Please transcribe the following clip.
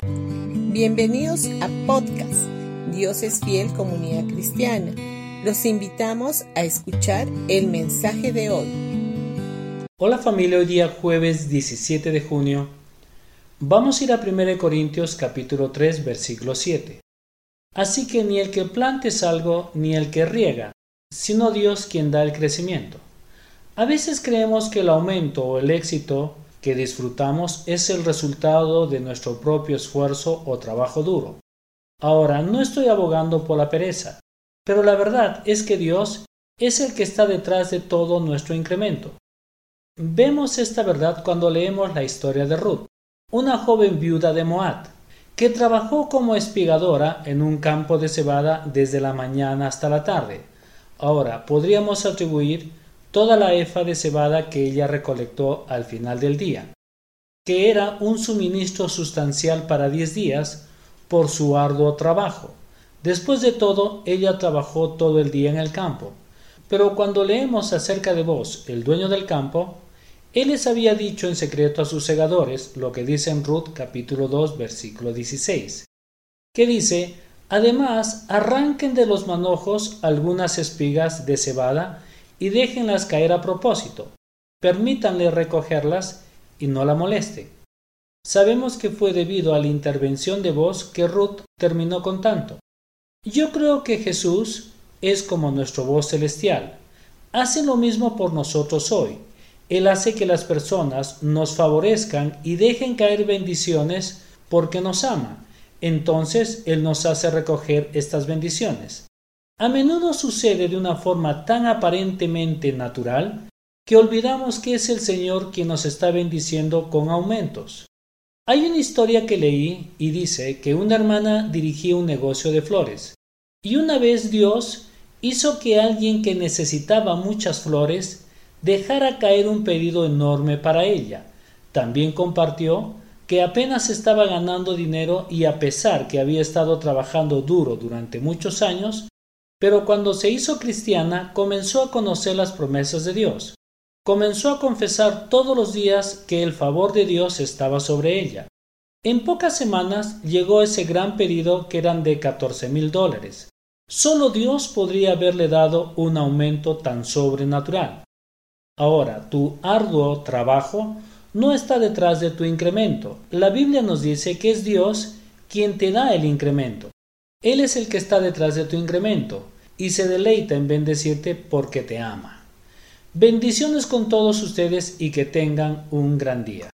Bienvenidos a podcast Dios es fiel comunidad cristiana. Los invitamos a escuchar el mensaje de hoy. Hola familia, hoy día jueves 17 de junio. Vamos a ir a 1 Corintios capítulo 3 versículo 7. Así que ni el que plante es algo ni el que riega, sino Dios quien da el crecimiento. A veces creemos que el aumento o el éxito que disfrutamos es el resultado de nuestro propio esfuerzo o trabajo duro. Ahora, no estoy abogando por la pereza, pero la verdad es que Dios es el que está detrás de todo nuestro incremento. Vemos esta verdad cuando leemos la historia de Ruth, una joven viuda de Moab, que trabajó como espigadora en un campo de cebada desde la mañana hasta la tarde. Ahora, podríamos atribuir toda la efa de cebada que ella recolectó al final del día, que era un suministro sustancial para diez días por su arduo trabajo. Después de todo, ella trabajó todo el día en el campo. Pero cuando leemos acerca de vos, el dueño del campo, él les había dicho en secreto a sus segadores lo que dice en Ruth capítulo 2 versículo 16, que dice, además arranquen de los manojos algunas espigas de cebada y déjenlas caer a propósito. Permítanle recogerlas y no la moleste. Sabemos que fue debido a la intervención de voz que Ruth terminó con tanto. Yo creo que Jesús es como nuestro voz celestial. Hace lo mismo por nosotros hoy. Él hace que las personas nos favorezcan y dejen caer bendiciones porque nos ama. Entonces Él nos hace recoger estas bendiciones. A menudo sucede de una forma tan aparentemente natural que olvidamos que es el Señor quien nos está bendiciendo con aumentos. Hay una historia que leí y dice que una hermana dirigía un negocio de flores y una vez Dios hizo que alguien que necesitaba muchas flores dejara caer un pedido enorme para ella. También compartió que apenas estaba ganando dinero y a pesar que había estado trabajando duro durante muchos años, pero cuando se hizo cristiana comenzó a conocer las promesas de Dios. Comenzó a confesar todos los días que el favor de Dios estaba sobre ella. En pocas semanas llegó ese gran pedido que eran de catorce mil dólares. Solo Dios podría haberle dado un aumento tan sobrenatural. Ahora, tu arduo trabajo no está detrás de tu incremento. La Biblia nos dice que es Dios quien te da el incremento. Él es el que está detrás de tu incremento y se deleita en bendecirte porque te ama. Bendiciones con todos ustedes y que tengan un gran día.